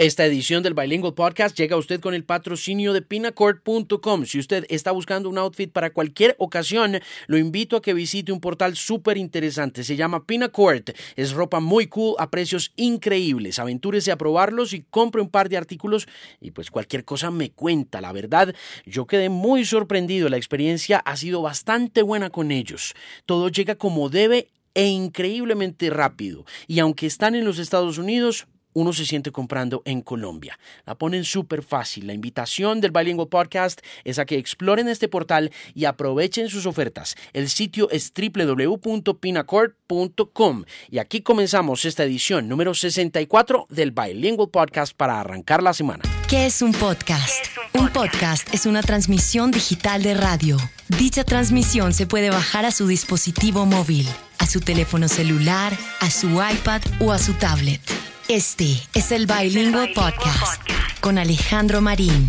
Esta edición del Bilingual Podcast llega a usted con el patrocinio de pinacord.com. Si usted está buscando un outfit para cualquier ocasión, lo invito a que visite un portal súper interesante. Se llama Pinacord. Es ropa muy cool a precios increíbles. Aventúrese a probarlos y compre un par de artículos y pues cualquier cosa me cuenta. La verdad, yo quedé muy sorprendido. La experiencia ha sido bastante buena con ellos. Todo llega como debe e increíblemente rápido. Y aunque están en los Estados Unidos, uno se siente comprando en Colombia. La ponen súper fácil. La invitación del Bilingual Podcast es a que exploren este portal y aprovechen sus ofertas. El sitio es www.pinacord.com y aquí comenzamos esta edición número 64 del Bilingual Podcast para arrancar la semana. ¿Qué es un podcast? un, podcast es una transmisión digital de radio. Dicha transmisión se puede bajar a su dispositivo móvil, a su teléfono celular, a su iPad o a su tablet. Este es el Bilingual Podcast con Alejandro Marín.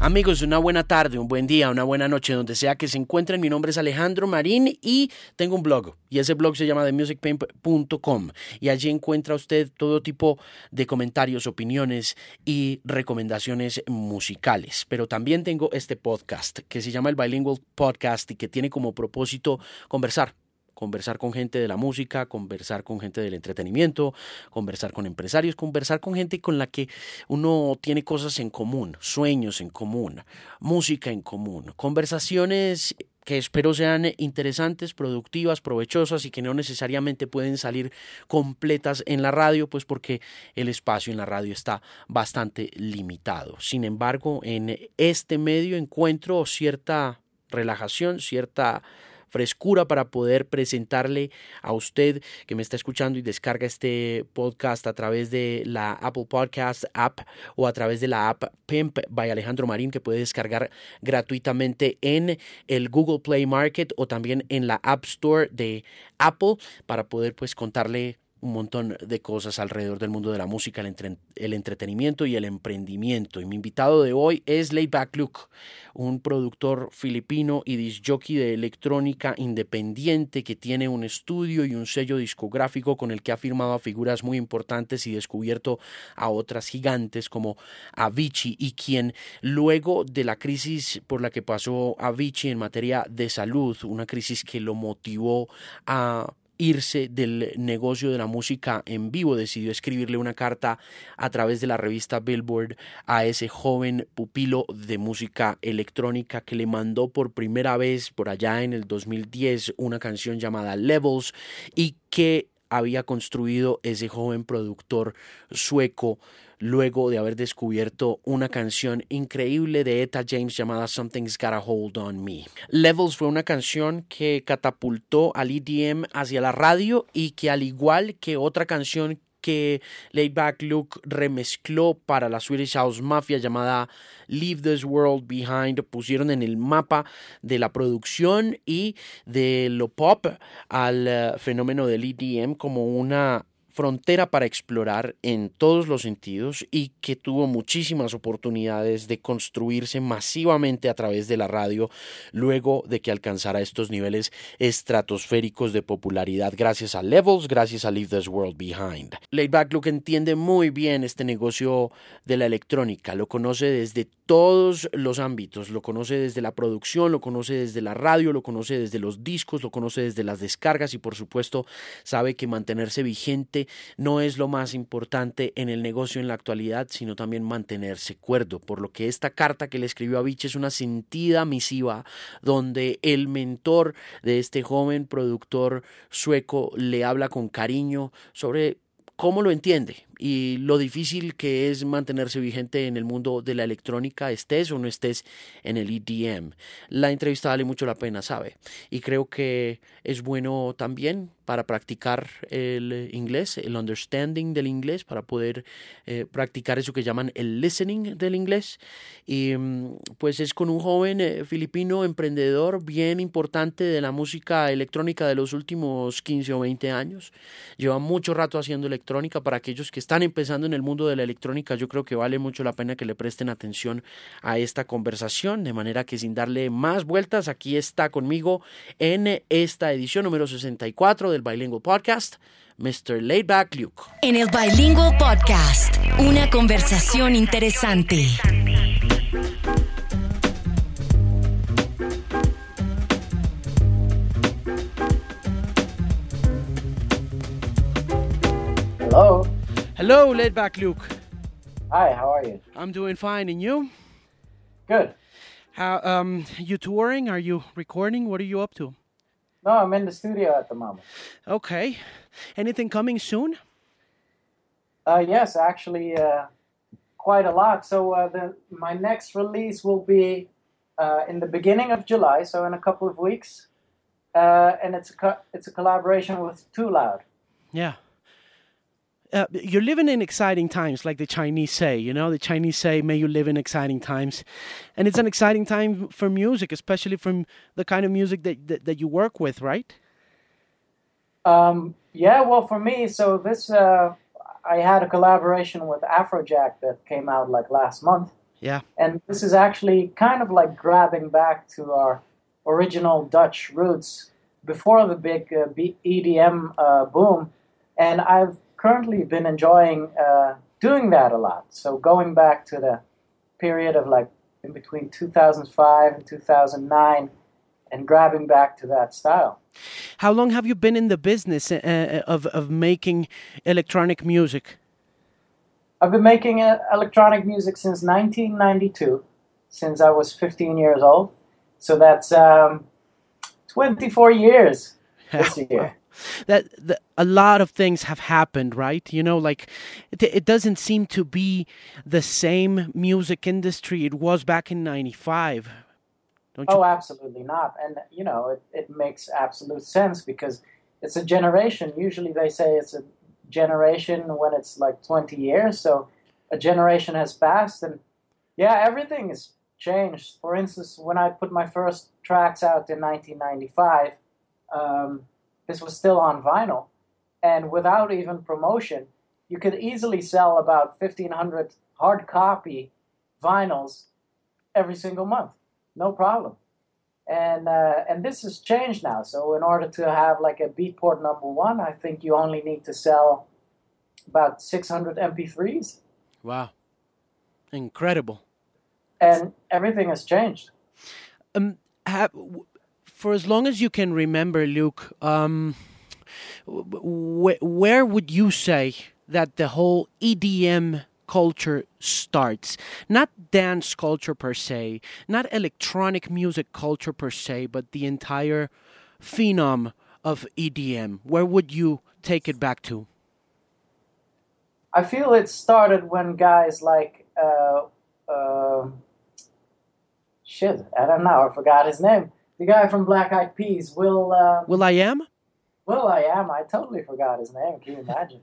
Amigos, una buena tarde, un buen día, una buena noche, donde sea que se encuentren. Mi nombre es Alejandro Marín y tengo un blog. Y ese blog se llama TheMusicPimp.com. Y allí encuentra usted todo tipo de comentarios, opiniones y recomendaciones musicales. Pero también tengo este podcast que se llama el Bilingual Podcast y que tiene como propósito conversar conversar con gente de la música, conversar con gente del entretenimiento, conversar con empresarios, conversar con gente con la que uno tiene cosas en común, sueños en común, música en común, conversaciones que espero sean interesantes, productivas, provechosas y que no necesariamente pueden salir completas en la radio, pues porque el espacio en la radio está bastante limitado. Sin embargo, en este medio encuentro cierta relajación, cierta frescura para poder presentarle a usted que me está escuchando y descarga este podcast a través de la Apple Podcast app o a través de la app Pimp by Alejandro Marín que puede descargar gratuitamente en el Google Play Market o también en la App Store de Apple para poder pues contarle un montón de cosas alrededor del mundo de la música, el, entretenimiento y el emprendimiento. Y mi invitado de hoy es Layback Luke, un productor filipino y disjockey de electrónica independiente que tiene un estudio y un sello discográfico con el que ha firmado a figuras muy importantes y descubierto a otras gigantes como Avicii y quien luego de la crisis por la que pasó Avicii en materia de salud, una crisis que lo motivó a irse del negocio de la música en vivo. Decidió escribirle una carta a través de la revista Billboard a ese joven pupilo de música electrónica que le mandó por primera vez por allá en el 2010 una canción llamada Levels y que había construido ese joven productor sueco luego de haber descubierto una canción increíble de Etta James llamada Something's Got a Hold on Me. Levels fue una canción que catapultó al EDM hacia la radio y que al igual que otra canción que Laidback Luke remezcló para la Swedish House Mafia llamada Leave This World Behind. Pusieron en el mapa de la producción y de lo pop al eh, fenómeno del EDM como una frontera para explorar en todos los sentidos y que tuvo muchísimas oportunidades de construirse masivamente a través de la radio luego de que alcanzara estos niveles estratosféricos de popularidad. Gracias a Levels, gracias a Leave This World Behind. Laidback Luke entiende muy bien este negocio de la electrónica, lo conoce desde todos los ámbitos, lo conoce desde la producción, lo conoce desde la radio, lo conoce desde los discos, lo conoce desde las descargas y por supuesto sabe que mantenerse vigente no es lo más importante en el negocio en la actualidad, sino también mantenerse cuerdo, por lo que esta carta que le escribió a Vich es una sentida misiva donde el mentor de este joven productor sueco le habla con cariño sobre cómo lo entiende y lo difícil que es mantenerse vigente en el mundo de la electrónica, estés o no estés en el EDM. La entrevista vale mucho la pena, ¿sabe? Y creo que es bueno también para practicar el inglés, el understanding del inglés, para poder eh, practicar eso que llaman el listening del inglés. Y mm, pues es con un joven eh, filipino emprendedor bien importante de la música electrónica de los últimos 15 o 20 años. Lleva mucho rato haciendo electrónica para aquellos que están empezando en el mundo de la electrónica. Yo creo que vale mucho la pena que le presten atención a esta conversación, de manera que sin darle más vueltas, aquí está conmigo en esta edición número 64 del Bilingual Podcast, Mr. Laidback Luke. En el Bilingual Podcast, Una conversación interesante. Hello. Hello, Laidback Luke. Hi, how are you? I'm doing fine, and you? Good. How um you touring? Are you recording? What are you up to? No, I'm in the studio at the moment. Okay. Anything coming soon? Uh, yes, actually, uh, quite a lot. So uh, the my next release will be uh, in the beginning of July, so in a couple of weeks, uh, and it's a co- it's a collaboration with Too Loud. Yeah. Uh, you're living in exciting times, like the Chinese say. You know, the Chinese say, "May you live in exciting times," and it's an exciting time for music, especially from the kind of music that that, that you work with, right? Um, yeah, well, for me, so this uh, I had a collaboration with Afrojack that came out like last month. Yeah. And this is actually kind of like grabbing back to our original Dutch roots before the big uh, B- EDM uh, boom. And I've currently been enjoying uh, doing that a lot. So going back to the period of like in between 2005 and 2009 and grabbing back to that style. How long have you been in the business uh, of of making electronic music? I've been making uh, electronic music since 1992, since I was 15 years old. So that's um, 24 years this year. That, that a lot of things have happened right you know like it, it doesn't seem to be the same music industry it was back in 95 don't you Oh, absolutely not. And, you know, it, it makes absolute sense because it's a generation. Usually they say it's a generation when it's like 20 years. So a generation has passed. And yeah, everything has changed. For instance, when I put my first tracks out in 1995, um, this was still on vinyl. And without even promotion, you could easily sell about 1,500 hard copy vinyls every single month no problem. And uh, and this has changed now. So in order to have like a Beatport number one, I think you only need to sell about 600 MP3s, wow incredible and everything has changed. um have, for as long as you can remember luke um wh- where would you say that the whole edm culture starts? Not dance culture per se not electronic music culture per se but the entire phenom of edm where would you take it back to? I feel it started when guys like uh, uh, shit, I don't know, I forgot his name. The guy from Black Eyed Peas, Will. Uh, will i am Will I Am, I totally forgot his name. Can you imagine?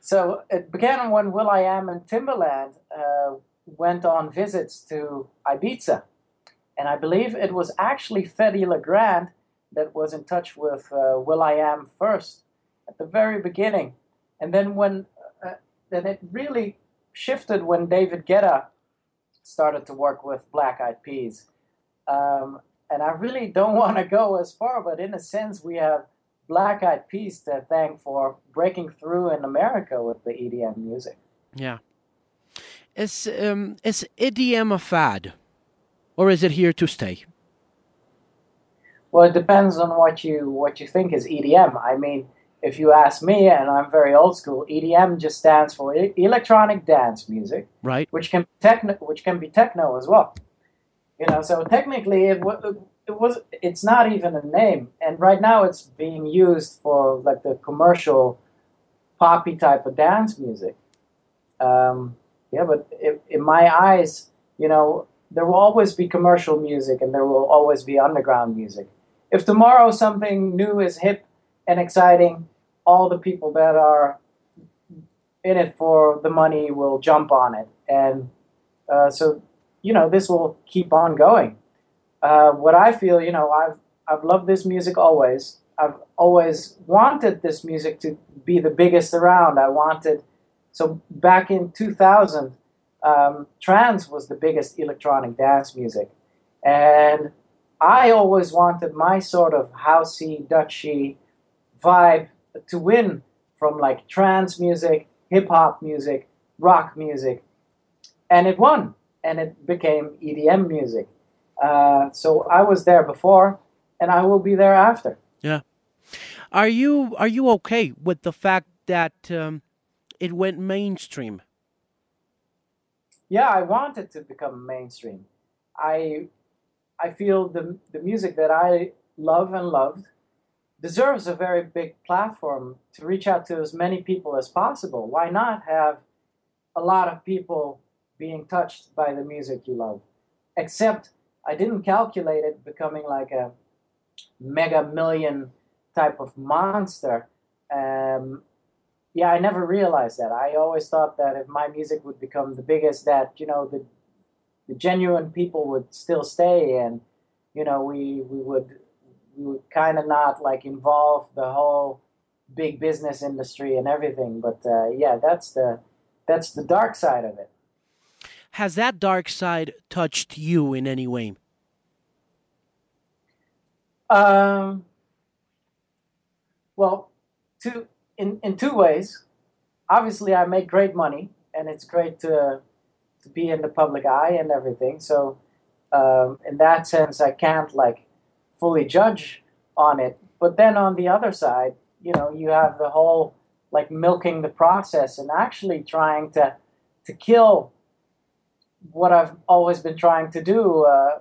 so it began when Will I Am and Timbaland uh, went on visits to Ibiza. And I believe it was actually Fedde Le Grand that was in touch with uh, Will I Am first at the very beginning. And then when uh, then it really shifted when David Guetta started to work with Black Eyed Peas. Um, and I really don't want to go as far, but in a sense, we have Black Eyed Peas to thank for breaking through in America with the EDM music. Yeah. Is um is EDM a fad, or is it here to stay? Well, it depends on what you what you think is EDM. I mean, if you ask me, and I'm very old school, EDM just stands for electronic dance music, Right. which can techno, which can be techno as well. You know, so technically, it, wa- it was it's not even a name, and right now it's being used for like the commercial poppy type of dance music. Um, yeah, but i in my eyes, you know, there will always be commercial music and there will always be underground music. If tomorrow something new is hip and exciting, all the people that are in it for the money will jump on it, and uh, so you know this will keep on going. Uh, what I feel, you know, I've I've loved this music always. I've always wanted this music to be the biggest around. I wanted so back in 2000, um, trance was the biggest electronic dance music, and I always wanted my sort of housey, Dutchy vibe to win from like trance music, hip hop music, rock music, and it won, and it became EDM music. Uh, so I was there before, and I will be there after. Yeah. Are you are you okay with the fact that um, it went mainstream? Yeah, I wanted to become mainstream. I I feel the the music that I love and loved deserves a very big platform to reach out to as many people as possible. Why not have a lot of people being touched by the music you love? Except I didn't calculate it becoming like a mega million type of monster. Um, yeah, I never realized that. I always thought that if my music would become the biggest, that you know the the genuine people would still stay, and you know we we would we would kind of not like involve the whole big business industry and everything. But uh, yeah, that's the that's the dark side of it. Has that dark side touched you in any way? Um. Well, two in in two ways. Obviously, I make great money, and it's great to to be in the public eye and everything. So, um, in that sense, I can't like fully judge on it. But then on the other side, you know, you have the whole like milking the process and actually trying to to kill what I've always been trying to do uh,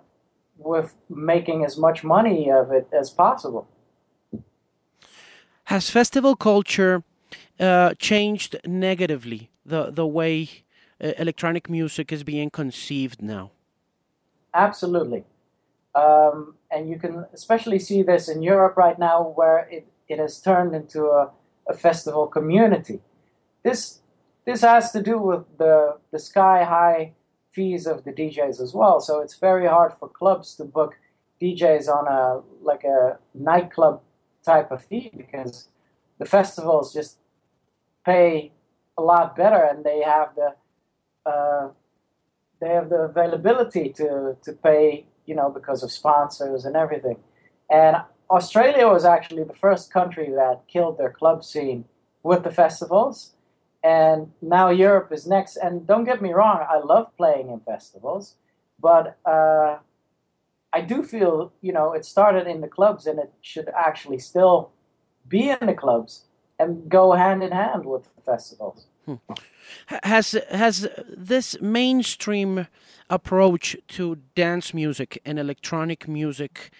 with making as much money of it as possible. Has festival culture uh, changed negatively the the way uh, electronic music is being conceived now? Absolutely. Um, and you can especially see this in Europe right now, where it, it has turned into a, a festival community. This this has to do with the the sky high fees of the DJs as well. So it's very hard for clubs to book DJs on a like a nightclub type of fee because the festivals just pay a lot better and they have the uh, they have the availability to to pay you know, because of sponsors and everything. And Australia was actually the first country that killed their club scene with the festivals. And now Europe is next. And don't get me wrong, I love playing in festivals, but uh, I do feel, you know, it started in the clubs and it should actually still be in the clubs and go hand in hand with the festivals. Hmm. Has has this mainstream approach to dance music and electronic music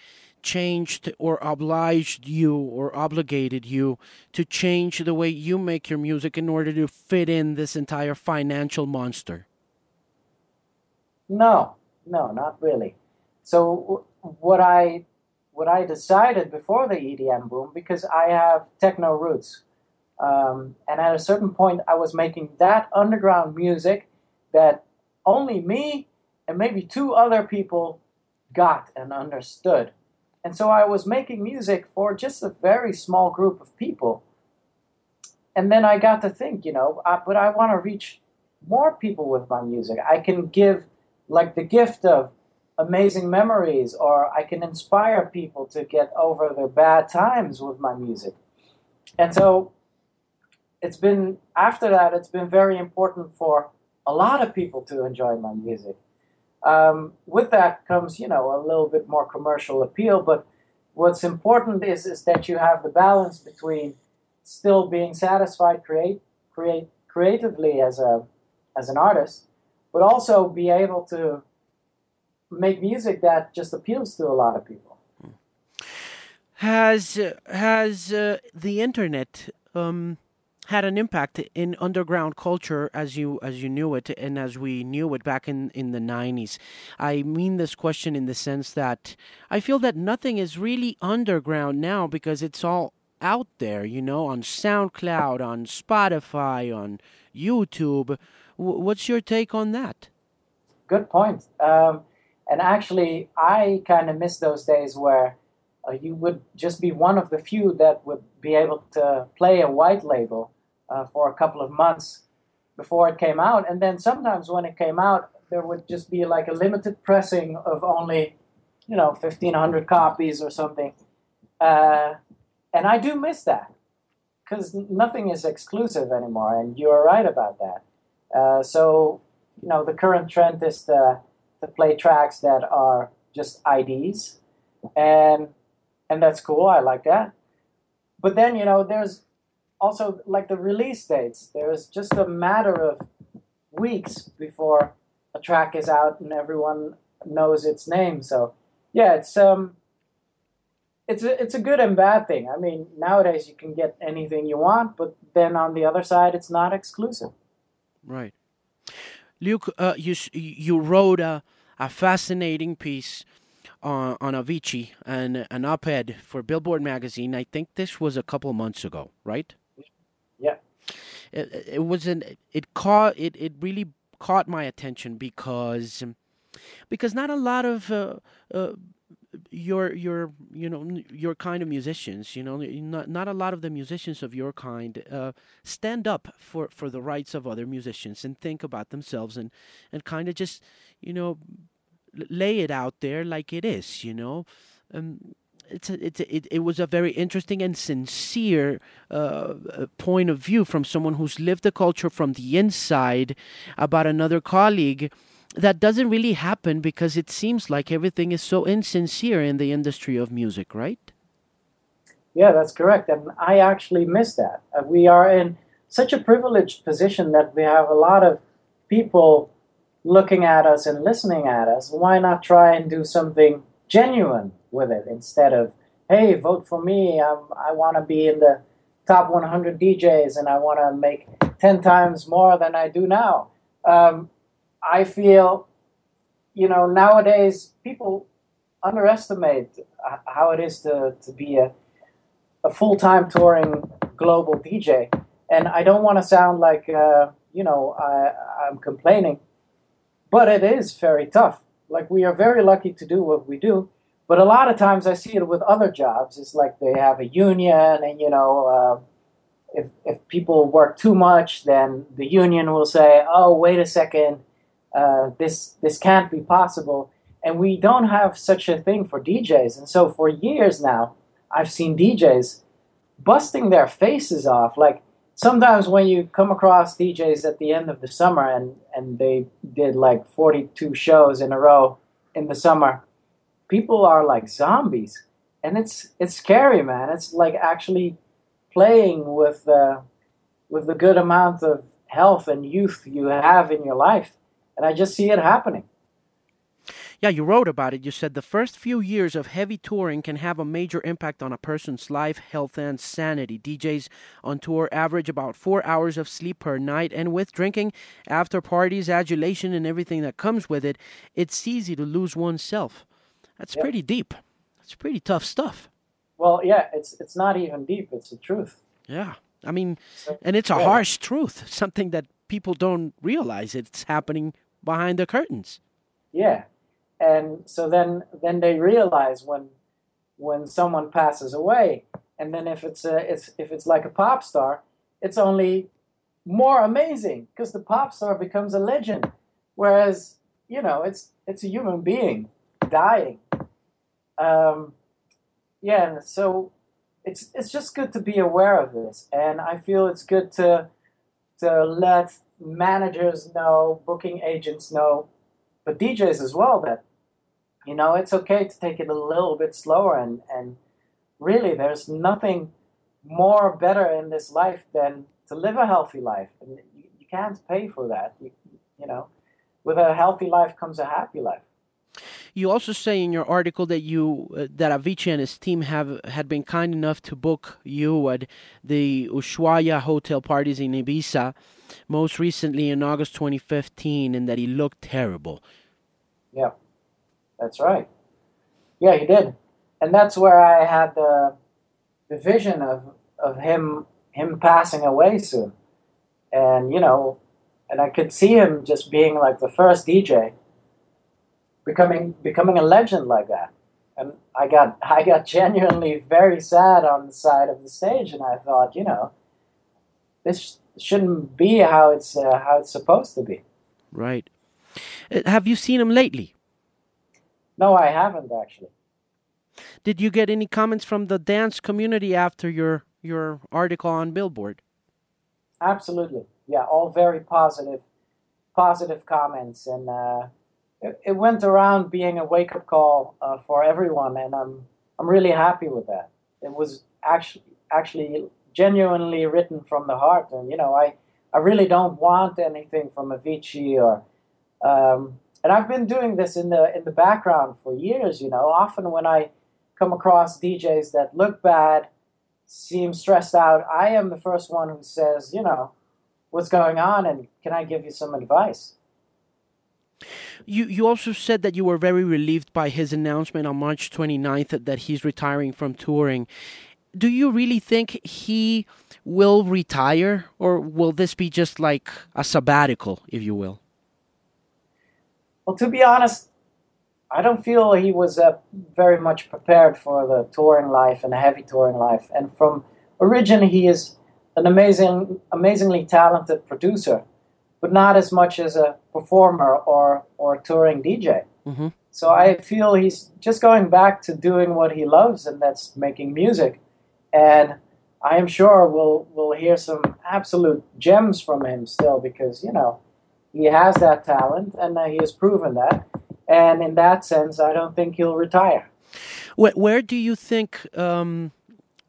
changed or obliged you or obligated you to change the way you make your music in order to fit in this entire financial monster? No, no, not really. So what I what I decided before the EDM boom because I have techno roots. Um, and at a certain point, I was making that underground music that only me and maybe two other people got and understood. And so I was making music for just a very small group of people. And then I got to think, you know, uh, but I want to reach more people with my music. I can give like the gift of amazing memories, or I can inspire people to get over their bad times with my music. And so it's been, after that, it's been very important for a lot of people to enjoy my music. Um, with that comes, you know, a little bit more commercial appeal. But what's important is is that you have the balance between still being satisfied, create, create creatively as a as an artist, but also be able to make music that just appeals to a lot of people. Has has uh, the internet um, had an impact in underground culture as you as you knew it and as we knew it back in in the 90s i mean this question in the sense that i feel that nothing is really underground now because it's all out there you know on soundcloud on spotify on youtube. What's your take on that? Good point. Um, and actually i kind of miss those days where uh, you would just be one of the few that would be able to play a white label uh, for a couple of months before it came out. And then sometimes when it came out, there would just be like a limited pressing of only, you know, 1,500 copies or something. Uh, and I do miss that because nothing is exclusive anymore. And you're right about that. Uh, so, you know, the current trend is to, to play tracks that are just IDs, and and that's cool. I like that. But then, you know, there's also like the release dates. There's just a matter of weeks before a track is out and everyone knows its name. So, yeah, it's um, it's a, it's a good and bad thing. I mean, nowadays you can get anything you want, but then on the other side, it's not exclusive. Right. Luke, uh, you you wrote a a fascinating piece on, on Avicii and an op-ed for Billboard magazine. I think this was a couple months ago, right? Yeah. It, it was an it caught it, it really caught my attention because because not a lot of uh, uh, your your you know your kind of musicians you know not not a lot of the musicians of your kind uh, stand up for for the rights of other musicians and think about themselves and and kind of just you know lay it out there like it is you know um, it's a, it's a, it, it was a very interesting and sincere uh, point of view from someone who's lived the culture from the inside about another colleague that doesn't really happen because it seems like everything is so insincere in the industry of music, right? Yeah, that's correct. And I actually miss that. Uh, we are in such a privileged position that we have a lot of people looking at us and listening at us. Why not try and do something genuine with it instead of, hey, vote for me. I'm, i want to be in the top 100 DJs and I want to make 10 times more than I do now. Um, I feel, you know, nowadays people underestimate how it is to, to be a, a full time touring global DJ. And I don't want to sound like, uh, you know, I, I'm complaining, but it is very tough. Like, we are very lucky to do what we do. But a lot of times I see it with other jobs. It's like they have a union, and, you know, uh, if, if people work too much, then the union will say, oh, wait a second uh, this this can't be possible. And we don't have such a thing for DJs. And so for years now, I've seen DJs busting their faces off. Like sometimes when you come across DJs at the end of the summer and, and they did like 42 shows in a row in the summer, people are like zombies. And it's it's scary, man. It's like actually playing with uh, with the good amount of health and youth you have in your life and I just see it happening. Yeah, you wrote about it. You said the first few years of heavy touring can have a major impact on a person's life, health, and sanity. DJs on tour average about four hours of sleep per night, and with drinking, after parties, adulation, and everything that comes with it, it's easy to lose oneself. That's pretty deep. That's pretty tough stuff. Well, yeah, it's it's not even deep. It's the truth. Yeah, I mean, and it's a yeah. harsh truth. Something that people don't realize it's happening behind the curtains. Yeah, and so then then they realize when when someone passes away, and then if it's a it's if it's like a pop star, it's only more amazing because the pop star becomes a legend, whereas you know it's it's a human being dying. Um, yeah, so it's it's just good to be aware of this, and I feel it's good to to let managers know, booking agents know, but DJs as well that you know it's okay to take it a little bit slower and and really there's nothing more better in this life than to live a healthy life. And you, you can't pay for that. You, you know with a healthy life comes a happy life. You also say in your article that you uh, that Avicii and his team have had been kind enough to book you at the Ushuaia hotel parties in Ibiza, most recently in August 2015, and that he looked terrible. Yeah, that's right. Yeah, he did, and that's where I had the the vision of of him him passing away soon, and you know, and I could see him just being like the first DJ becoming becoming a legend like that. And I got I got genuinely very sad on the side of the stage, and I thought, you know, this shouldn't be how it's uh, how it's supposed to be. Right. Uh, have you seen him lately? No, I haven't actually. Did you get any comments from the dance community after your your article on Billboard? Absolutely. Yeah, all very positive. positive comments, and uh, it, it, went around being a wake up call uh, for everyone, and I'm I'm really happy with that. It was actually actually genuinely written from the heart, and you know I I really don't want anything from Avicii or. Um, and I've been doing this in the in the background for years. You know, often when I come across DJs that look bad, seem stressed out, I am the first one who says, you know, what's going on, and can I give you some advice? You you also said that you were very relieved by his announcement on March 29th that he's retiring from touring. Do you really think he will retire or will this be just like a sabbatical, if you will? Well, to be honest, I don't feel he was uh, very much prepared for the touring life and the heavy touring life. And from origin, he is an amazing, amazingly talented producer, but not as much as a performer or or touring DJ. Mm-hmm. So I feel he's just going back to doing what he loves, and that's making music. And I am sure we'll we'll hear some absolute gems from him still because you know he has that talent, and uh, he has proven that. And in that sense, I don't think he'll retire. Where, where do you think um,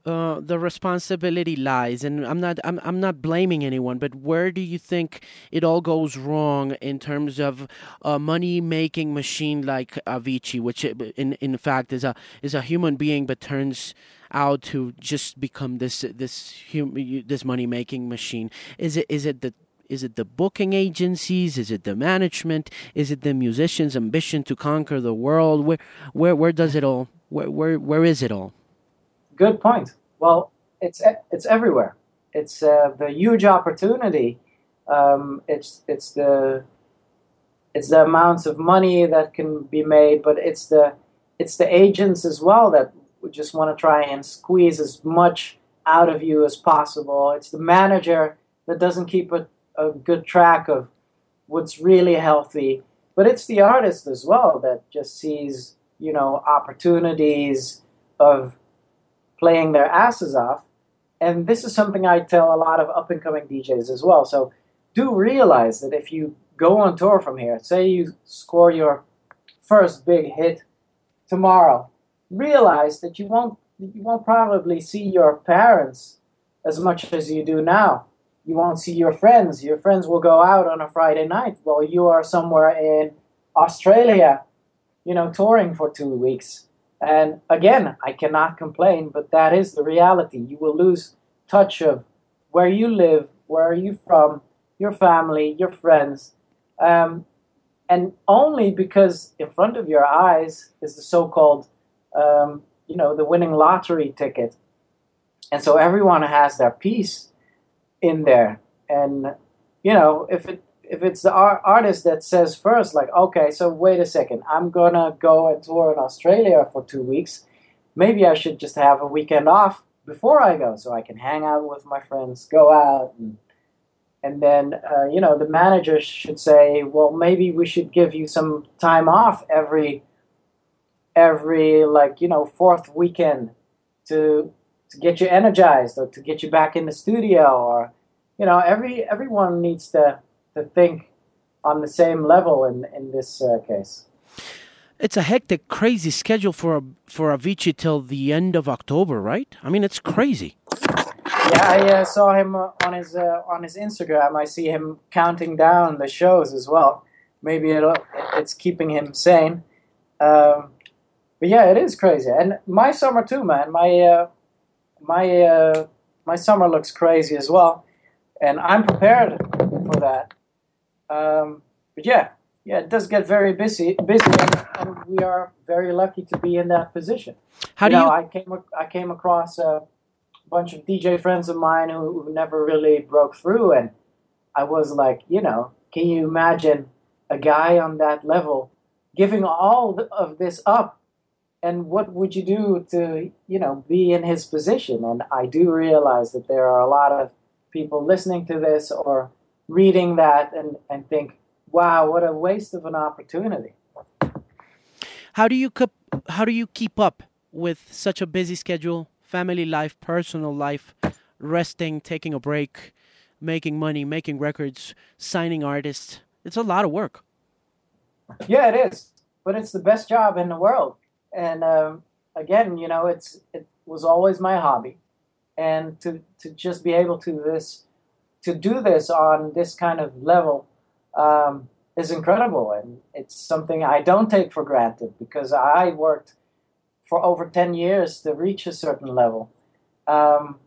uh, the responsibility lies? And I'm not I'm, I'm not blaming anyone, but where do you think it all goes wrong in terms of a money making machine like Avicii, which in in fact is a is a human being, but turns out to just become this this hum, this money making machine? Is it is it the is it the booking agencies? Is it the management? Is it the musician's ambition to conquer the world? Where, where, where does it all? Where, where, where is it all? Good point. Well, it's it's everywhere. It's uh, the huge opportunity. Um, it's it's the it's the amounts of money that can be made, but it's the it's the agents as well that just want to try and squeeze as much out of you as possible. It's the manager that doesn't keep a a good track of what's really healthy. But it's the artist as well that just sees, you know, opportunities of playing their asses off. And this is something I tell a lot of up and coming DJs as well. So do realize that if you go on tour from here, say you score your first big hit tomorrow, realize that you won't you won't probably see your parents as much as you do now you won't see your friends. Your friends will go out on a Friday night while you are somewhere in Australia, you know, touring for two weeks. And again, I cannot complain, but that is the reality. You will lose touch of where you live, where are you from, your family, your friends. Um, and only because in front of your eyes is the so-called, um, you know, the winning lottery ticket. And so everyone has their piece in there. And you know, if it if it's the artist that says first, like, okay, so wait a second, I'm gonna go and tour in Australia for two weeks. Maybe I should just have a weekend off before I go, so I can hang out with my friends, go out, and and then uh, you know the manager should say, well, maybe we should give you some time off every every like you know fourth weekend to to get you energized or to get you back in the studio or you know every everyone needs to to think on the same level in in this uh, case. It's a hectic crazy schedule for for Avicii till the end of October right? I mean it's crazy. Yeah i uh, saw him uh, on his uh, on his instagram. I see him counting down the shows as well. Maybe it it's keeping him sane. Um, but yeah, it is crazy. And my summer too, man. My uh, my uh, my summer looks crazy as well, and I'm prepared for that. Um, but yeah, yeah, it does get very busy, busy, and, we are very lucky to be in that position. How you do know, you? I came I came across a bunch of DJ friends of mine who, who never really broke through, and I was like, you know, can you imagine a guy on that level giving all of this up and what would you do to you know be in his position and i do realize that there are a lot of people listening to this or reading that and, and think wow what a waste of an opportunity how do you how do you keep up with such a busy schedule family life personal life resting taking a break making money making records signing artists It's a lot of work. Yeah, it is, but it's the best job in the world. And um, again, you know, it's it was always my hobby, and to to just be able to this to do this on this kind of level um, is incredible, and it's something I don't take for granted because I worked for over ten years to reach a certain level. Um,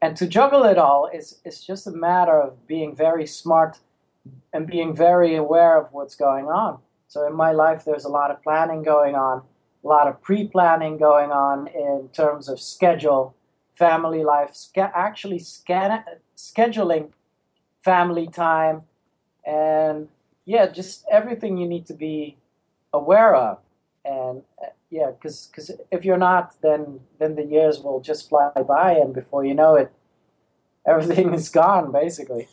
and to juggle it all is, is just a matter of being very smart and being very aware of what's going on. So in my life, there's a lot of planning going on, a lot of pre-planning going on in terms of schedule, family life, actually scan- scheduling family time, and yeah, just everything you need to be aware of. And uh, yeah, because because if you're not, then then the years will just fly by, and before you know it, everything is gone basically.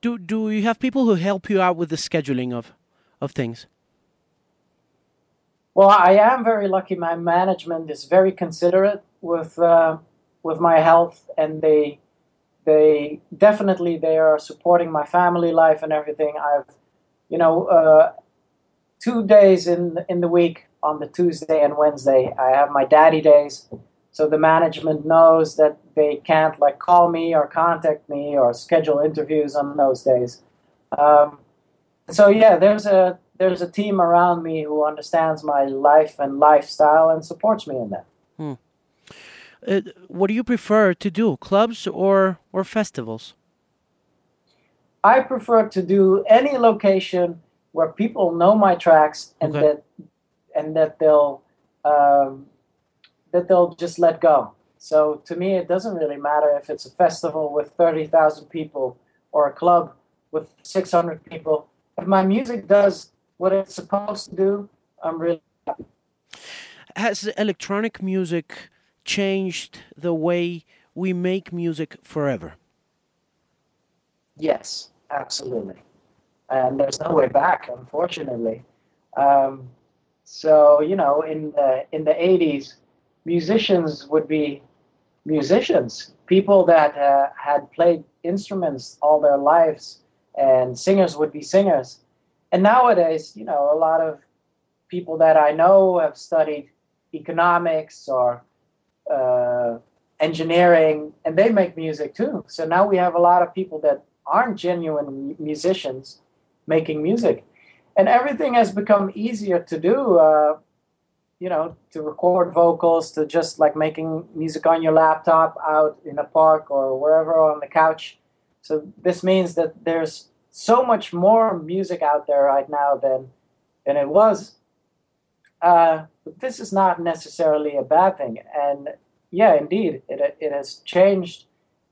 Do do you have people who help you out with the scheduling of of things? Well, I am very lucky. My management is very considerate with uh, with my health, and they they definitely they are supporting my family life and everything. I've you know uh, two days in in the week on the Tuesday and Wednesday. I have my daddy days, so the management knows that they can't like call me or contact me or schedule interviews on those days. Um, so yeah, there's a there's a team around me who understands my life and lifestyle and supports me in that. Hmm. Uh, what do you prefer to do, clubs or or festivals? I prefer to do any location where people know my tracks and Okay. that and that they'll um, that they'll just let go. So to me, it doesn't really matter if it's a festival with thirty thousand people or a club with six hundred people. If my music does what it's supposed to do, I'm really happy. Has electronic music changed the way we make music forever? Yes, absolutely. And there's no way back, unfortunately. Um, so you know, in the in the '80s, musicians would be musicians, people that uh, had played instruments all their lives, and singers would be singers. And nowadays, you know, a lot of people that I know have studied economics or uh, engineering, and they make music too. So now we have a lot of people that aren't genuine musicians making music, and everything has become easier to do. Uh, you know, to record vocals, to just like making music on your laptop out in a park or wherever on the couch. So this means that there's so much more music out there right now than than it was. Uh, but this is not necessarily a bad thing, and yeah, indeed, it it has changed,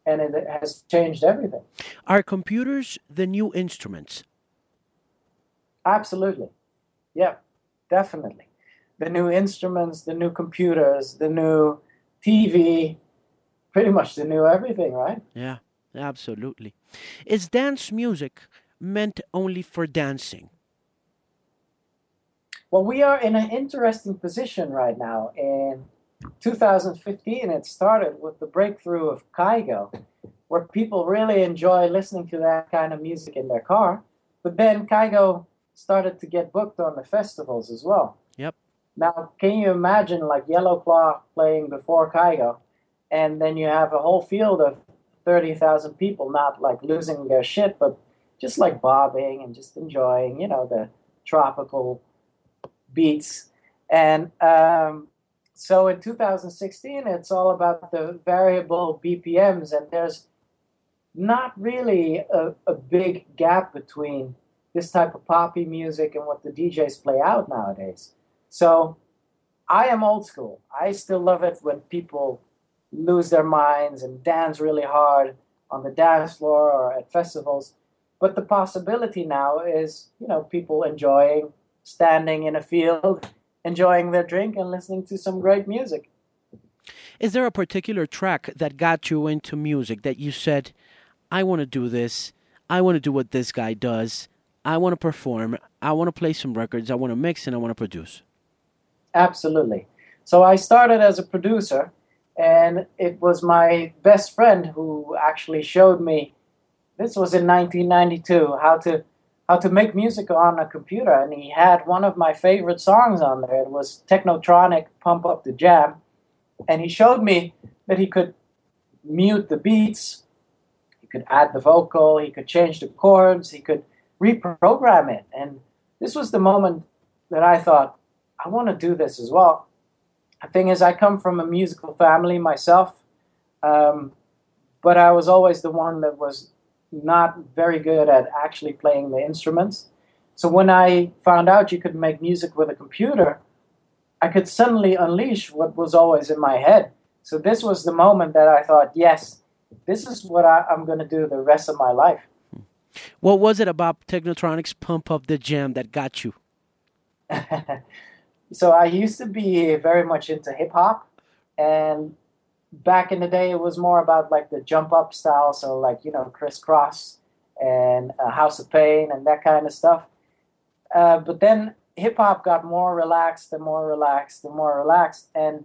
and it has changed everything. Are computers the new instruments? Absolutely, yeah, definitely. The new instruments, the new computers, the new TV, pretty much the new everything, right? Yeah, absolutely. Is dance music meant only for dancing? Well, we are in an interesting position right now. In 2015, it started with the breakthrough of Kygo, where people really enjoy listening to that kind of music in their car. But then Kygo started to get booked on the festivals as well. Yep. Now, can you imagine like Yellow Claw playing before Kygo, and then you have a whole field of 30,000 people not like losing their shit, but just like bobbing and just enjoying, you know, the tropical beats. And um, so in 2016, it's all about the variable BPMs, and there's not really a, a big gap between this type of poppy music and what the DJs play out nowadays. So I am old school. I still love it when people lose their minds and dance really hard on the dance floor or at festivals. But the possibility now is, you know, people enjoying standing in a field, enjoying their drink and listening to some great music. Is there a particular track that got you into music that you said, I want to do this, I want to do what this guy does, I want to perform, I want to play some records, I want to mix, and I want to produce? Absolutely. So I started as a producer, and it was my best friend who actually showed me. This was in 1992 how to how to make music on a computer, and he had one of my favorite songs on there. It was Technotronic "Pump Up the Jam," and he showed me that he could mute the beats, he could add the vocal, he could change the chords, he could reprogram it, and this was the moment that I thought I want to do this as well. The thing is, I come from a musical family myself, um, but I was always the one that was not very good at actually playing the instruments. So when I found out you could make music with a computer, I could suddenly unleash what was always in my head. So this was the moment that I thought, yes, this is what I, am going to do the rest of my life. What was it about Technotronic's Pump Up the Jam that got you? so I used to be very much into hip hop, and back in the day, it was more about like the jump up style, so like you know Kris Kross and uh, House of Pain and that kind of stuff. Uh, but then hip hop got more relaxed and more relaxed and more relaxed, and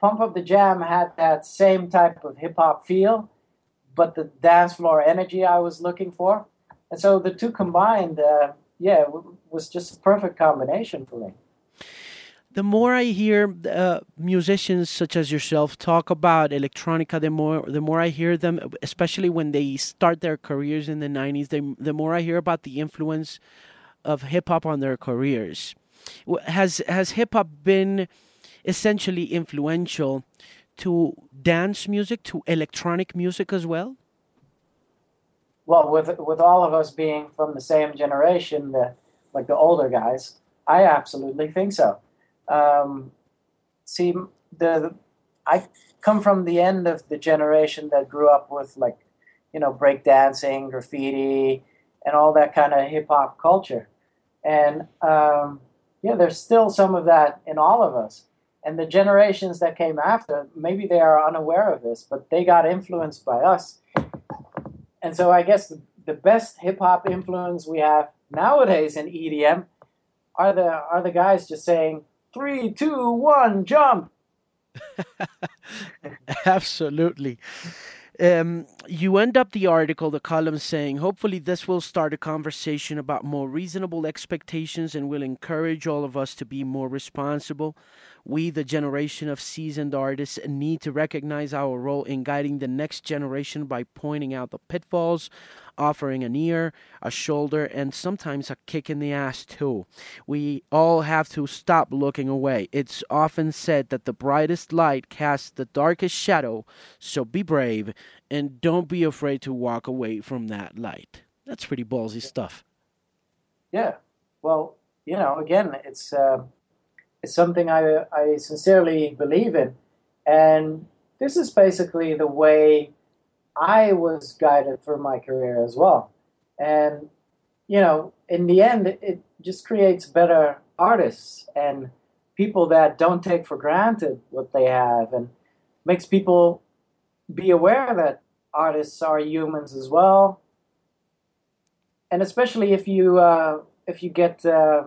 Pump Up the Jam had that same type of hip hop feel, but the dance floor energy I was looking for, and so the two combined, uh, yeah, w- was just a perfect combination for me the more I hear uh, musicians such as yourself talk about electronica, the more the more I hear them, especially when they start their careers in the '90s. They, the more I hear about the influence of hip hop on their careers. Has has hip hop been essentially influential to dance music, to electronic music as well? Well, with with all of us being from the same generation, the like the older guys, I absolutely think so. Um, see, the I come from the end of the generation that grew up with like, you know, breakdancing, graffiti, and all that kind of hip hop culture, and um, yeah, there's still some of that in all of us. And the generations that came after, maybe they are unaware of this, but they got influenced by us. And so I guess the, the best hip hop influence we have nowadays in EDM are the are the guys just saying, three, two, one, jump. Absolutely. Um, you end up the article, the column saying, hopefully, this will start a conversation about more reasonable expectations and will encourage all of us to be more responsible. We, the generation of seasoned artists, need to recognize our role in guiding the next generation by pointing out the pitfalls offering an ear, a shoulder, and sometimes a kick in the ass, too. We all have to stop looking away. It's often said that the brightest light casts the darkest shadow, so be brave and don't be afraid to walk away from that light. That's pretty ballsy stuff. Yeah. Well, you know, again, it's uh, it's something I I sincerely believe in, and this is basically the way I was guided through my career as well. And, you know, in the end, it just creates better artists and people that don't take for granted what they have and makes people be aware that artists are humans as well. And especially if you uh, if you get uh,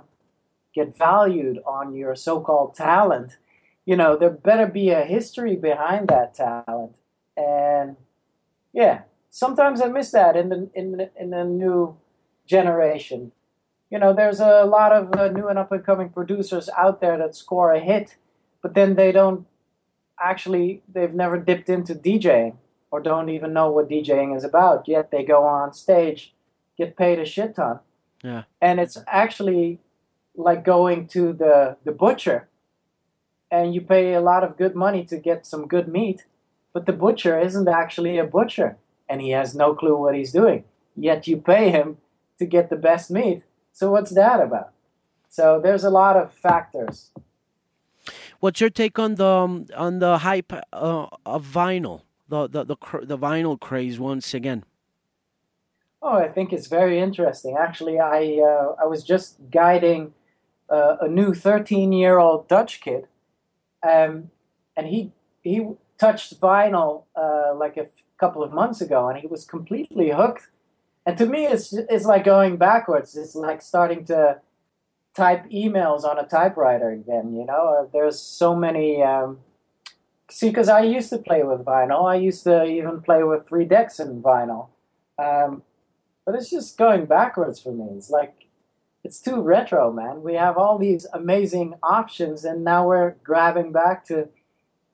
get valued on your so-called talent, you know there better be a history behind that talent. And yeah, sometimes I miss that in the in the, in the new generation. You know, there's a lot of uh, new and up and coming producers out there that score a hit, but then they don't actually they've never dipped into DJing or don't even know what DJing is about. Yet they go on stage, get paid a shit ton. Yeah. And it's actually like going to the the butcher and you pay a lot of good money to get some good meat but the butcher isn't actually a butcher, and he has no clue what he's doing. Yet you pay him to get the best meat. So what's that about? So there's a lot of factors. What's your take on the um, on the hype uh, of vinyl, the the the, the vinyl craze once again? Oh, I think it's very interesting. Actually, I uh, I was just guiding uh, a new 13 year old Dutch kid, um, and he he touched vinyl uh, like a couple of months ago, and he was completely hooked. And to me, it's it's like going backwards. It's like starting to type emails on a typewriter again. You know, uh, there's so many. Um, see, because I used to play with vinyl. I used to even play with three decks in vinyl. Um, but it's just going backwards for me. It's like it's too retro, man. We have all these amazing options, and now we're grabbing back to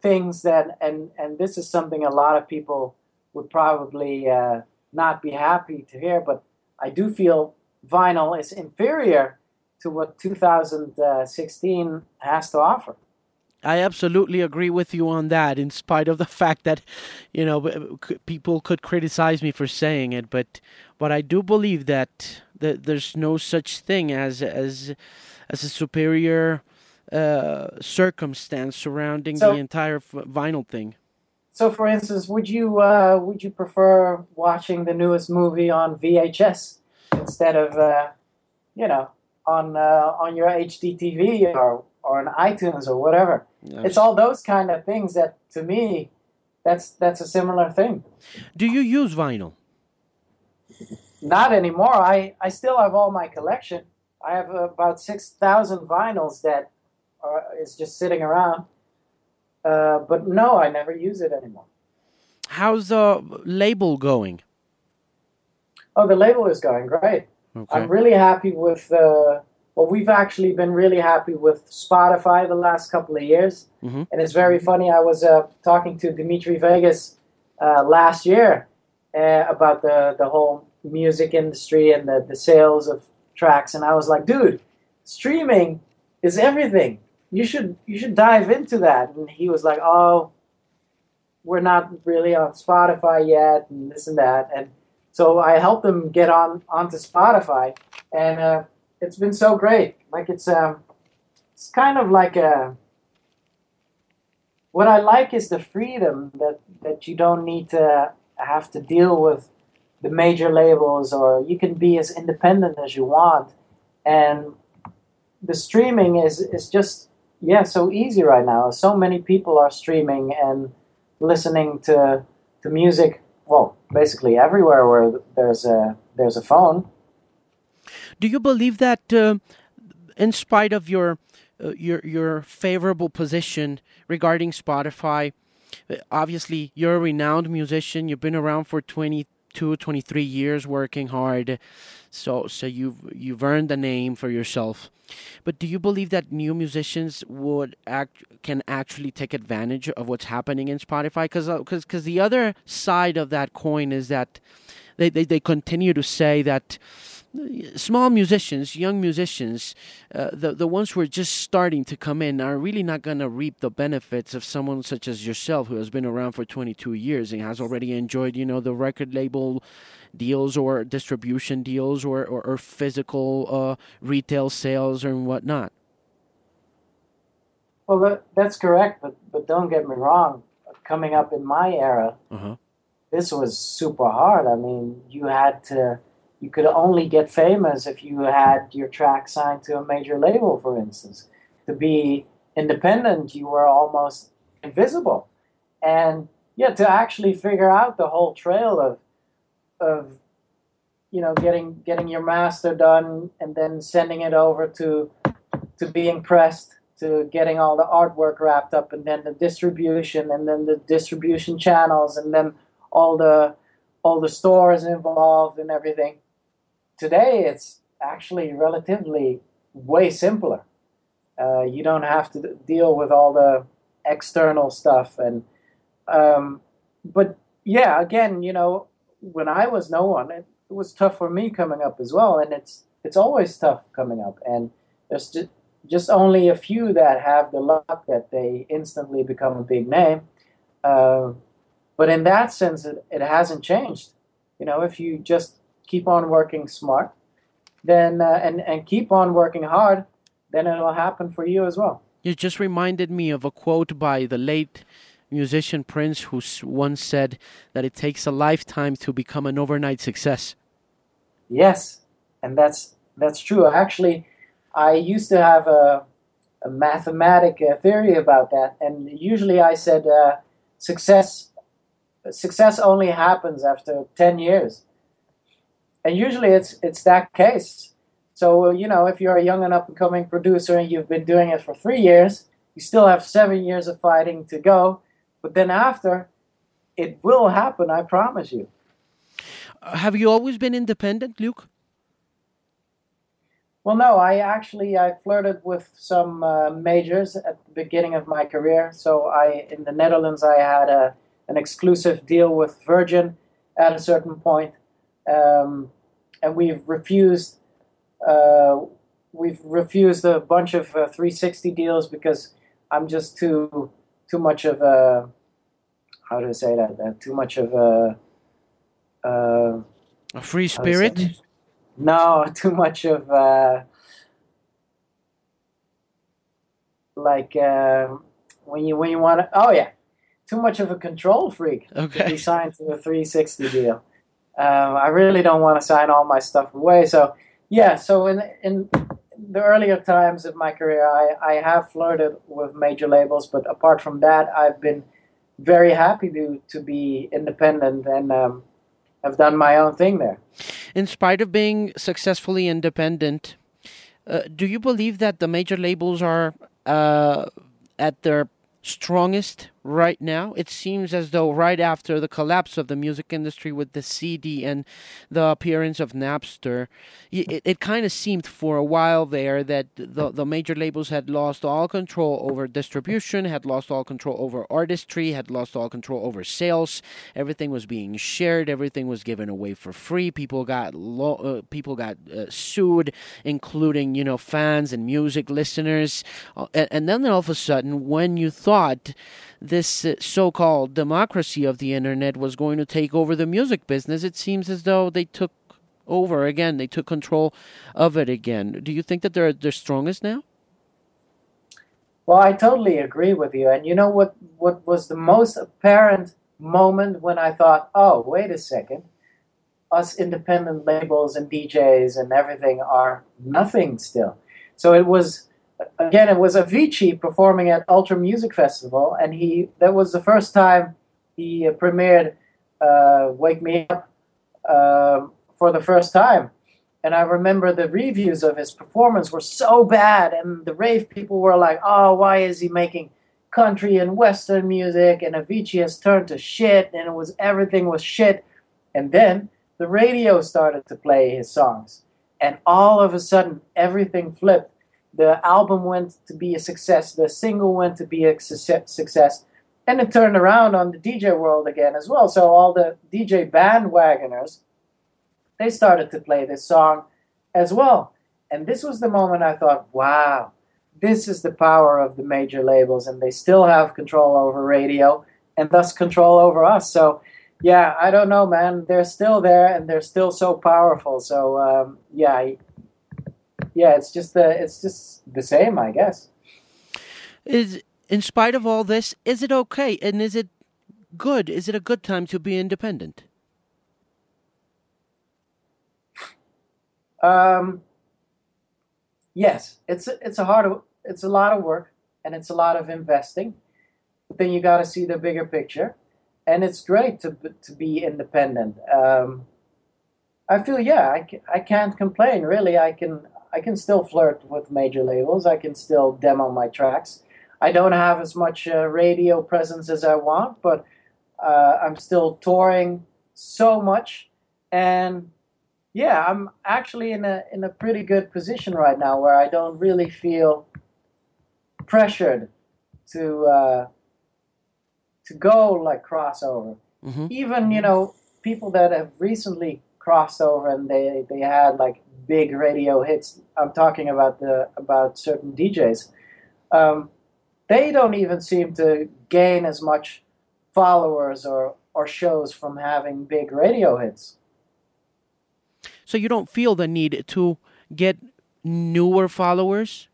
things that, and and this is something a lot of people would probably uh, not be happy to hear, but I do feel vinyl is inferior to what 2016 has to offer. I absolutely agree with you on that, in spite of the fact that, you know, people could criticize me for saying it, but but I do believe that, that there's no such thing as as as a superior uh, circumstance surrounding so, the entire vinyl thing. So, for instance, would you uh, would you prefer watching the newest movie on VHS instead of, uh, you know, on uh, on your HD TV or or on iTunes or whatever? Yes. It's all those kind of things that, to me, that's that's a similar thing. Do you use vinyl? Not anymore. I, I still have all my collection. I have about six thousand vinyls that are is just sitting around. Uh, but no, I never use it anymore. How's the label going? Oh, the label is going great. Okay. I'm really happy with uh, well, we've actually been really happy with Spotify the last couple of years. Mm-hmm. And it's very funny. I was uh, talking to Dimitri Vegas uh, last year uh, about the, the whole music industry and the, the sales of tracks. And I was like, dude, streaming is everything. You should you should dive into that. And he was like, oh, we're not really on Spotify yet, and this and that. And so I helped him get on onto Spotify, and uh, it's been so great. Like it's um, it's kind of like a. What I like is the freedom that that you don't need to have to deal with the major labels, or you can be as independent as you want, and the streaming is is just yeah so easy right now. So many people are streaming and listening to to music. Well, basically everywhere where there's a there's a phone do you believe that, uh, in spite of your uh, your your favorable position regarding Spotify, uh, obviously you're a renowned musician. You've been around for 22, 23 years, working hard. So so you've you've earned a name for yourself. But do you believe that new musicians would act can actually take advantage of what's happening in Spotify? Because because uh, because the other side of that coin is that they, they, they continue to say that small musicians, young musicians, uh, the the ones who are just starting to come in are really not going to reap the benefits of someone such as yourself who has been around for 22 years and has already enjoyed, you know, the record label deals or distribution deals or or, or physical uh, retail sales and whatnot. Well, that, that's correct, but but don't get me wrong. Coming up in my era, uh-huh. this was super hard. I mean, you had to you could only get famous if you had your track signed to a major label, for instance. To be independent, you were almost invisible. And yeah, to actually figure out the whole trail of of you know getting getting your master done and then sending it over to to being pressed to getting all the artwork wrapped up and then the distribution and then the distribution channels and then all the all the stores involved and everything Today, it's actually relatively way simpler. Uh, you don't have to deal with all the external stuff, and um, but yeah, again, you know, when I was no one, it, it was tough for me coming up as well, and it's it's always tough coming up, and there's just just only a few that have the luck that they instantly become a big name. Uh, but in that sense, it, it hasn't changed. You know, if you just keep on working smart, then uh, and and keep on working hard, then it'll happen for you as well. You just reminded me of a quote by the late musician Prince, who once said that it takes a lifetime to become an overnight success. Yes, and that's that's true. Actually, I used to have a, a mathematic uh, theory about that, and usually I said uh, success success only happens after ten years and usually it's it's that case. So you know, if you're a young and up and coming producer and you've been doing it for three years, you still have seven years of fighting to go. But then after, it will happen. I promise you. have you always been independent, Luke? Well, no. I actually I flirted with some uh, majors at the beginning of my career. So I in the Netherlands I had a an exclusive deal with Virgin at a certain point, um, and we've refused. Uh, we've refused a bunch of uh, 360 deals because I'm just too too much of a how do I say that? Uh, too much of a uh, a free spirit. No, too much of uh, like uh, when you when you want to. Oh yeah, too much of a control freak okay. to be signed to a 360 deal. Um, I really don't want to sign all my stuff away. So yeah, so in in the earlier times of my career, I, I have flirted with major labels, but apart from that, I've been very happy to to be independent and um, have done my own thing there. In spite of being successfully independent, uh, do you believe that the major labels are uh, at their strongest right now. It seems as though right after the collapse of the music industry with the CD and the appearance of Napster, it, it kind of seemed for a while there that the, the major labels had lost all control over distribution, had lost all control over artistry, had lost all control over sales. Everything was being shared, everything was given away for free. People got lo- uh, people got uh, sued, including you know fans and music listeners. Uh, and, and then all of a sudden, when you thought this uh, so called democracy of the internet was going to take over the music business, it seems as though they took over again. They took control of it again. Do you think that they're they're strongest now? Well, I totally agree with you. And you know what what was the most apparent moment when I thought, "Oh, wait a second. Us independent labels and DJs and everything are nothing still." So it was again, it was Avicii performing at Ultra Music Festival, and he that was the first time he uh, premiered uh, "Wake Me Up" uh, for the first time. And I remember the reviews of his performance were so bad, and the rave people were like, "Oh, why is he making country and western music?" And Avicii has turned to shit, and it was everything was shit. And then the radio started to play his songs, and all of a sudden everything flipped the album went to be a success, the single went to be a success, and it turned around on the DJ world again as well. So all the DJ bandwagoners, they started to play this song as well. And this was the moment I thought, wow, this is the power of the major labels, and they still have control over radio and thus control over us. So, yeah, I don't know, man. They're still there and they're still so powerful. So, um, yeah, yeah, it's just the it's just the same, I guess. Is in spite of all this, is it okay and is it good? Is it a good time to be independent? Um, yes, it's it's a hard it's a lot of work and it's a lot of investing. But then you got to see the bigger picture, and it's great to to be independent. Um, I feel yeah, I, I can't complain really. I can I can still flirt with major labels. I can still demo my tracks. I don't have as much uh, radio presence as I want, but uh, I'm still touring so much, and yeah, I'm actually in a in a pretty good position right now where I don't really feel pressured to uh, to go like crossover. Mm-hmm. Even you know people that have recently crossed over and they they had like big radio hits. I'm talking about the about certain DJs. Um, they don't even seem to gain as much followers or or shows from having big radio hits. So you don't feel the need to get newer followers?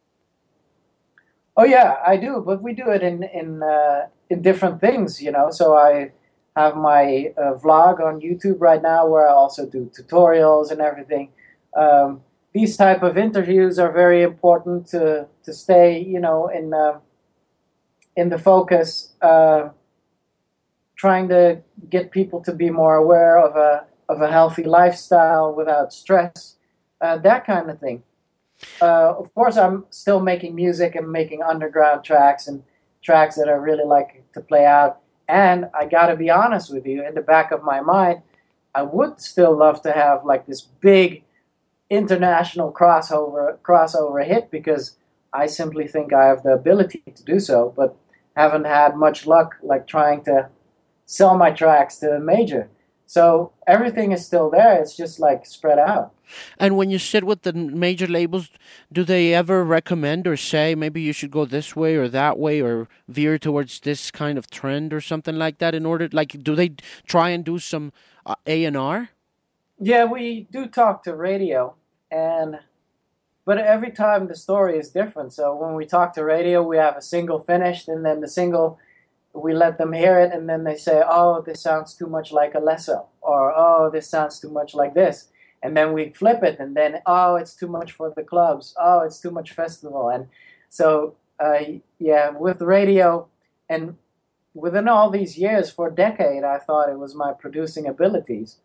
Oh yeah, I do, but we do it in in uh, in different things, you know. So I have my uh, vlog on YouTube right now, where I also do tutorials and everything um, these type of interviews are very important to to stay, you know, in uh, in the focus. Uh, trying to get people to be more aware of a of a healthy lifestyle without stress, uh, that kind of thing. Uh, of course, I'm still making music and making underground tracks and tracks that I really like to play out. And I got to be honest with you, in the back of my mind, I would still love to have like this big international crossover crossover hit because I simply think I have the ability to do so, but haven't had much luck like trying to sell my tracks to a major. So everything is still there. It's just like spread out. And when you sit with the major labels, do they ever recommend or say maybe you should go this way or that way or veer towards this kind of trend or something like that? In order, like, do they try and do some uh, A and R? Yeah, we do talk to radio, and but every time the story is different. So when we talk to radio, we have a single finished, and then the single we let them hear it, and then they say, "Oh, this sounds too much like Alesso," or "Oh, this sounds too much like this." And then we flip it, and then, "Oh, it's too much for the clubs. Oh, it's too much festival." And so, uh, yeah, with radio, and within all these years, for a decade, I thought it was my producing abilities.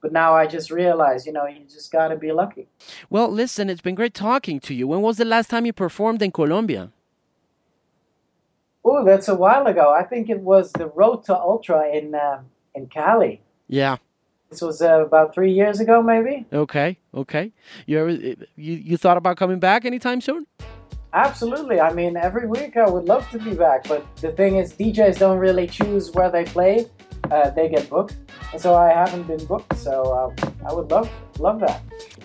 But now I just realize, you know, you just got to be lucky. Well, listen, it's been great talking to you. When was the last time you performed in Colombia? Oh, that's a while ago. I think it was the Road to Ultra in uh, in Cali. Yeah. This was uh, about three years ago, maybe. Okay, okay. You ever you you thought about coming back anytime soon? Absolutely. I mean, every week I would love to be back, but the thing is, DJs don't really choose where they play; uh, they get booked, and so I haven't been booked. So uh, I would love love that.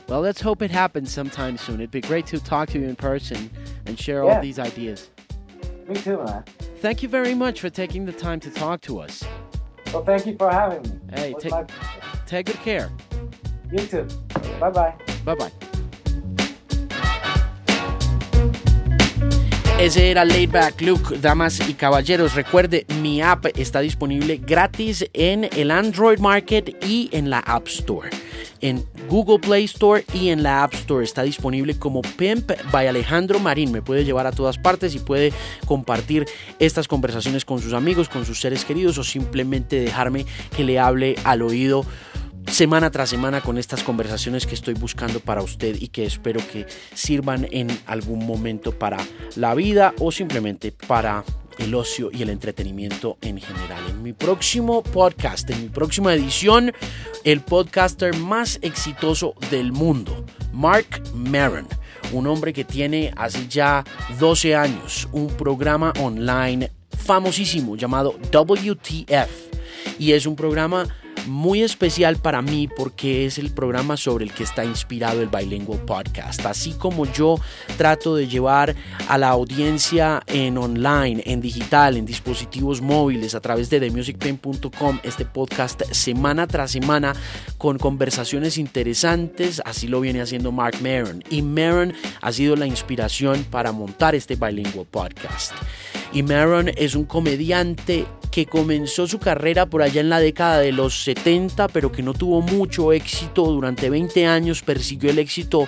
Well, let's hope it happens sometime soon. It'd be great to talk to you in person and share Yeah. all these ideas. Me too, man. Thank you very much for taking the time to talk to us. Well, thank you for having me. Hey, take- my- Take good care. you too. Bye bye. Bye bye. Ese era Laid Back Luke, damas y caballeros. Recuerde, mi app está disponible gratis en el Android Market y en la App Store. En Google Play Store y en la App Store está disponible como Pimp by Alejandro Marín. Me puede llevar a todas partes y puede compartir estas conversaciones con sus amigos, con sus seres queridos o simplemente dejarme que le hable al oído semana tras semana con estas conversaciones que estoy buscando para usted y que espero que sirvan en algún momento para la vida o simplemente para el ocio y el entretenimiento en general. En mi próximo podcast, en mi próxima edición, el podcaster más exitoso del mundo, Mark Maron, un hombre que tiene hace ya 12 años un programa online famosísimo llamado WTF y es un programa muy especial para mí porque es el programa sobre el que está inspirado el Bilingual Podcast. Así como yo trato de llevar a la audiencia en online, en digital, en dispositivos móviles, a través de themusicpain.com, este podcast semana tras semana con conversaciones interesantes, así lo viene haciendo Mark Maron. Y Maron ha sido la inspiración para montar este Bilingual Podcast. Y Maron es un comediante que comenzó su carrera por allá en la década de los 70, pero que no tuvo mucho éxito. Durante 20 años persiguió el éxito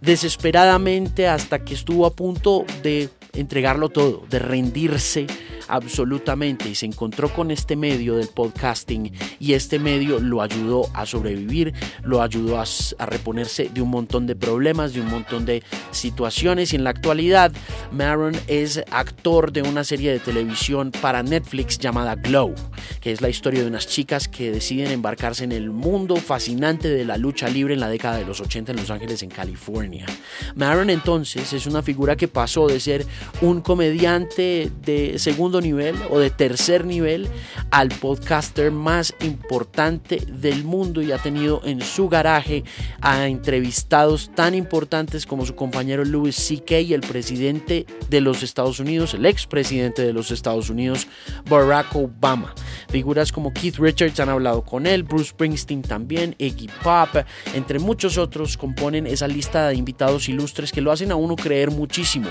desesperadamente hasta que estuvo a punto de entregarlo todo, de rendirse absolutamente y se encontró con este medio del podcasting y este medio lo ayudó a sobrevivir, lo ayudó a, reponerse de un montón de problemas, de un montón de situaciones y en la actualidad Maron es actor de una serie de televisión para Netflix llamada Glow, que es la historia de unas chicas que deciden embarcarse en el mundo fascinante de la lucha libre en la década de los 80 en Los Ángeles, en California. Maron entonces es una figura que pasó de ser un comediante de nivel o de tercer nivel al podcaster más importante del mundo y ha tenido en su garaje a entrevistados tan importantes como su compañero Louis C.K. y el presidente de los Estados Unidos, el expresidente de los Estados Unidos, Barack Obama. Figuras como Keith Richards han hablado con él, Bruce Springsteen también, Iggy Pop, entre muchos otros componen esa lista de invitados ilustres que lo hacen a uno creer muchísimo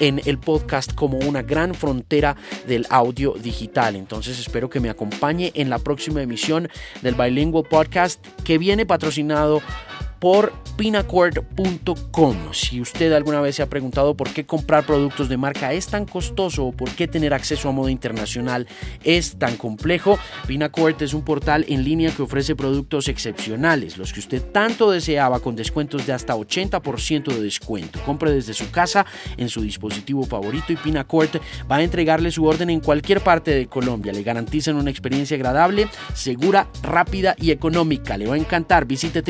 en el podcast como una gran frontera del audio digital. Entonces espero que me acompañe en la próxima emisión del Bilingual Podcast que viene patrocinado por pinacord.com. Si usted alguna vez se ha preguntado por qué comprar productos de marca es tan costoso o por qué tener acceso a moda internacional es tan complejo, Pinacord es un portal en línea que ofrece productos excepcionales, los que usted tanto deseaba con descuentos de hasta 80% de descuento. Compre desde su casa en su dispositivo favorito y Pinacord va a entregarle su orden en cualquier parte de Colombia. Le garantizan una experiencia agradable, segura, rápida y económica. Le va a encantar. Visite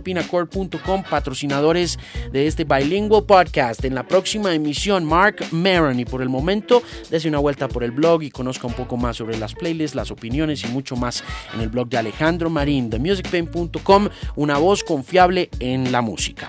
www.pinacord.com, patrocinadores de este Bilingual Podcast. En la próxima emisión, Mark Maron. Y por el momento, dése una vuelta por el blog y conozca un poco más sobre las playlists, las opiniones y mucho más en el blog de Alejandro Marín, de musicpain.com, una voz confiable en la música.